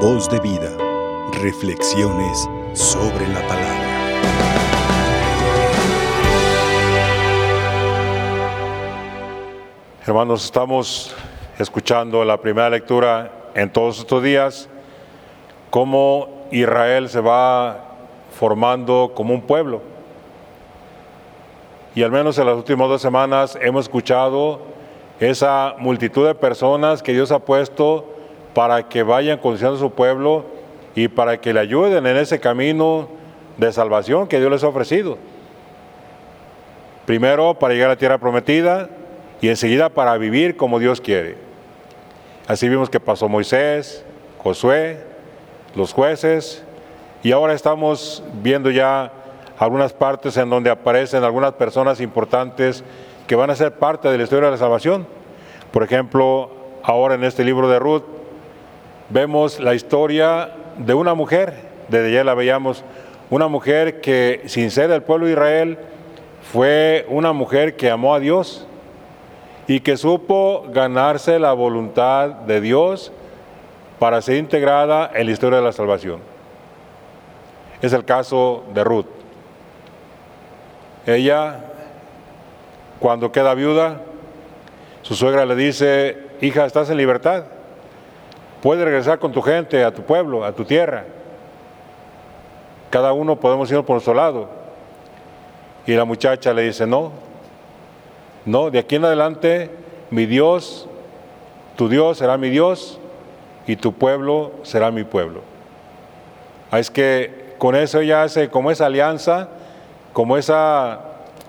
Voz de vida. Reflexiones sobre la palabra. Hermanos, estamos escuchando la primera lectura en todos estos días, cómo Israel se va formando como un pueblo. Y al menos en las últimas dos semanas hemos escuchado esa multitud de personas que Dios ha puesto para que vayan conduciendo a su pueblo y para que le ayuden en ese camino de salvación que Dios les ha ofrecido. Primero para llegar a la tierra prometida y enseguida para vivir como Dios quiere. Así vimos que pasó Moisés, Josué, los jueces, y ahora estamos viendo ya algunas partes en donde aparecen algunas personas importantes que van a ser parte de la historia de la salvación. Por ejemplo, ahora en este libro de Ruth vemos la historia de una mujer, desde ya la veíamos, una mujer que sin ser del pueblo de Israel fue una mujer que amó a Dios y que supo ganarse la voluntad de Dios para ser integrada en la historia de la salvación. Es el caso de Ruth. Ella, cuando queda viuda, su suegra le dice, hija, estás en libertad, puedes regresar con tu gente, a tu pueblo, a tu tierra. Cada uno podemos ir por nuestro lado. Y la muchacha le dice, no, no, de aquí en adelante mi Dios, tu Dios será mi Dios y tu pueblo será mi pueblo. Ah, es que con eso ella hace como esa alianza como esa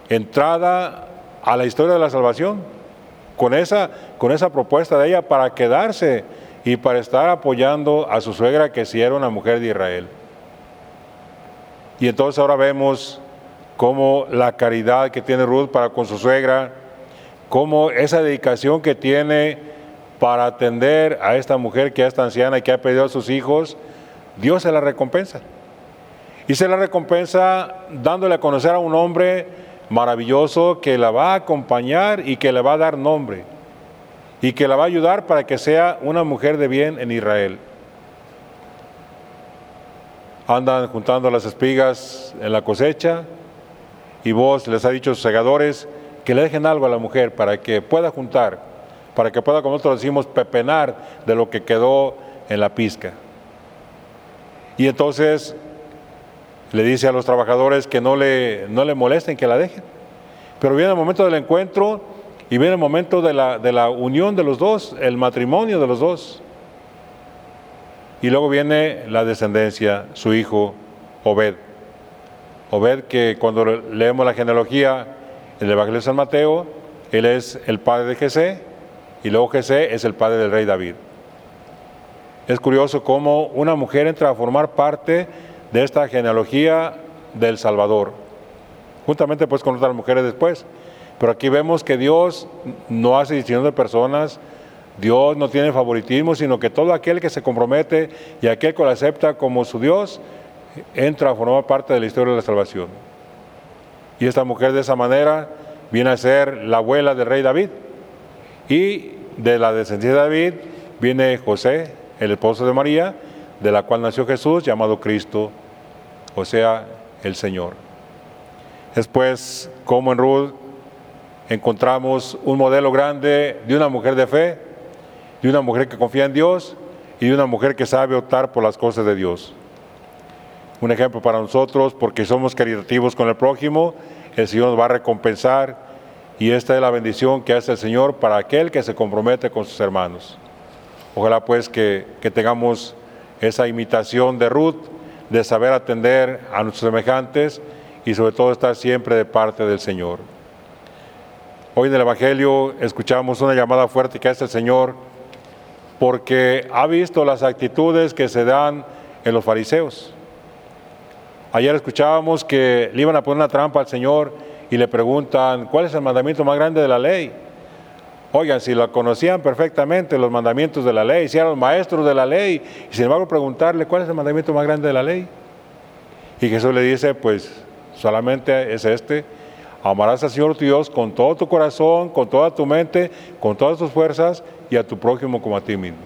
entrada a la historia de la salvación, con esa, con esa propuesta de ella para quedarse y para estar apoyando a su suegra que sí era una mujer de Israel. Y entonces ahora vemos cómo la caridad que tiene Ruth para con su suegra, cómo esa dedicación que tiene para atender a esta mujer que ya está anciana y que ha perdido a sus hijos, Dios se la recompensa. Y se la recompensa dándole a conocer a un hombre maravilloso que la va a acompañar y que le va a dar nombre y que la va a ayudar para que sea una mujer de bien en Israel. Andan juntando las espigas en la cosecha y vos les ha dicho a sus segadores que le dejen algo a la mujer para que pueda juntar, para que pueda, como nosotros decimos, pepenar de lo que quedó en la pizca. Y entonces le dice a los trabajadores que no le, no le molesten, que la dejen. Pero viene el momento del encuentro y viene el momento de la, de la unión de los dos, el matrimonio de los dos. Y luego viene la descendencia, su hijo Obed. Obed que cuando leemos la genealogía en el Evangelio de San Mateo, él es el padre de Jesé y luego Jesé es el padre del rey David. Es curioso cómo una mujer entra a formar parte de esta genealogía del Salvador, juntamente pues con otras mujeres después. Pero aquí vemos que Dios no hace distinción de personas, Dios no tiene favoritismo, sino que todo aquel que se compromete y aquel que lo acepta como su Dios, entra a formar parte de la historia de la salvación. Y esta mujer de esa manera viene a ser la abuela del rey David. Y de la descendencia de David viene José, el esposo de María, de la cual nació Jesús, llamado Cristo, o sea, el Señor. Después, como en Ruth, encontramos un modelo grande de una mujer de fe, de una mujer que confía en Dios y de una mujer que sabe optar por las cosas de Dios. Un ejemplo para nosotros, porque somos caritativos con el prójimo, el Señor nos va a recompensar y esta es la bendición que hace el Señor para aquel que se compromete con sus hermanos. Ojalá pues que, que tengamos esa imitación de Ruth, de saber atender a nuestros semejantes y sobre todo estar siempre de parte del Señor. Hoy en el Evangelio escuchamos una llamada fuerte que hace el Señor porque ha visto las actitudes que se dan en los fariseos. Ayer escuchábamos que le iban a poner una trampa al Señor y le preguntan, ¿cuál es el mandamiento más grande de la ley? Oigan, si lo conocían perfectamente los mandamientos de la ley, si eran maestros de la ley, y sin embargo preguntarle cuál es el mandamiento más grande de la ley. Y Jesús le dice, pues solamente es este, amarás al Señor tu Dios con todo tu corazón, con toda tu mente, con todas tus fuerzas y a tu prójimo como a ti mismo.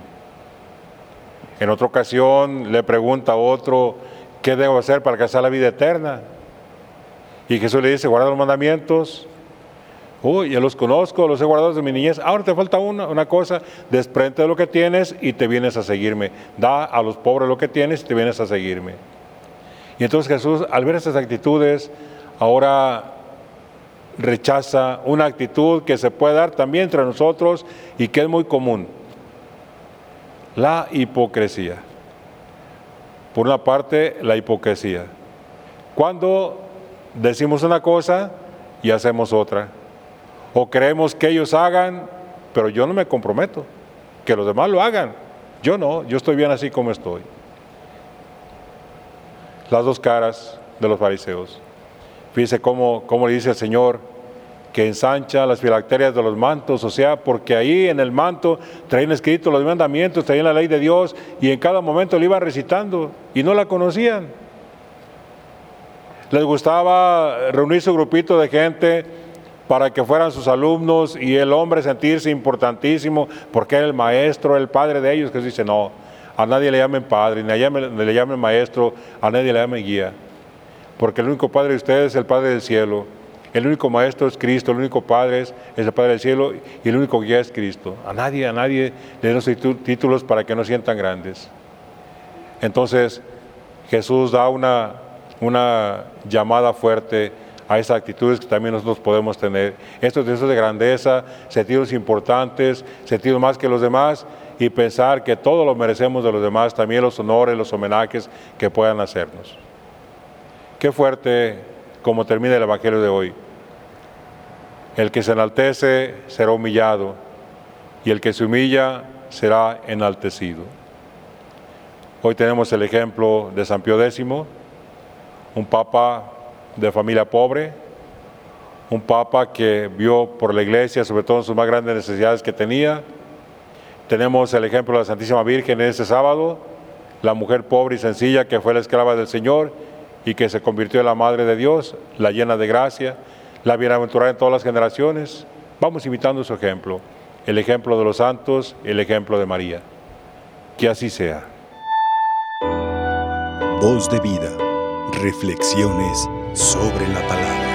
En otra ocasión le pregunta a otro, ¿qué debo hacer para alcanzar la vida eterna? Y Jesús le dice, guarda los mandamientos. Uy, ya los conozco, los he guardado desde mi niñez. Ahora te falta una, una cosa, desprende de lo que tienes y te vienes a seguirme. Da a los pobres lo que tienes y te vienes a seguirme. Y entonces Jesús, al ver estas actitudes, ahora rechaza una actitud que se puede dar también entre nosotros y que es muy común la hipocresía. Por una parte, la hipocresía. Cuando decimos una cosa y hacemos otra. O creemos que ellos hagan, pero yo no me comprometo. Que los demás lo hagan. Yo no, yo estoy bien así como estoy. Las dos caras de los fariseos. Fíjese cómo, cómo le dice el Señor, que ensancha las filacterias de los mantos, o sea, porque ahí en el manto traían escritos los mandamientos, traían la ley de Dios y en cada momento le iban recitando y no la conocían. Les gustaba reunir su grupito de gente para que fueran sus alumnos y el hombre sentirse importantísimo porque era el maestro, el padre de ellos, que dice, no, a nadie le llamen padre, ni, a ni le llamen maestro, a nadie le llamen guía, porque el único padre de ustedes es el Padre del cielo el único maestro es Cristo, el único padre es, el Padre del cielo y el único guía es Cristo. A nadie, a nadie le den los títulos para que no sientan grandes. Entonces Jesús da una, una llamada fuerte a esas actitudes que también nosotros podemos tener. Estos deseos de grandeza, sentidos importantes, sentidos más que los demás y pensar que todo lo merecemos de los demás, también los honores, los homenajes que puedan hacernos. Qué fuerte como termina el Evangelio de hoy. El que se enaltece será humillado y el que se humilla será enaltecido. Hoy tenemos el ejemplo de San Pío X, un papa de familia pobre, un papa que vio por la iglesia, sobre todo en sus más grandes necesidades que tenía. Tenemos el ejemplo de la Santísima Virgen en ese sábado, la mujer pobre y sencilla que fue la esclava del Señor y que se convirtió en la Madre de Dios, la llena de gracia, la bienaventurada en todas las generaciones. Vamos imitando su ejemplo, el ejemplo de los santos, el ejemplo de María. Que así sea. Voz de vida, reflexiones sobre la palabra.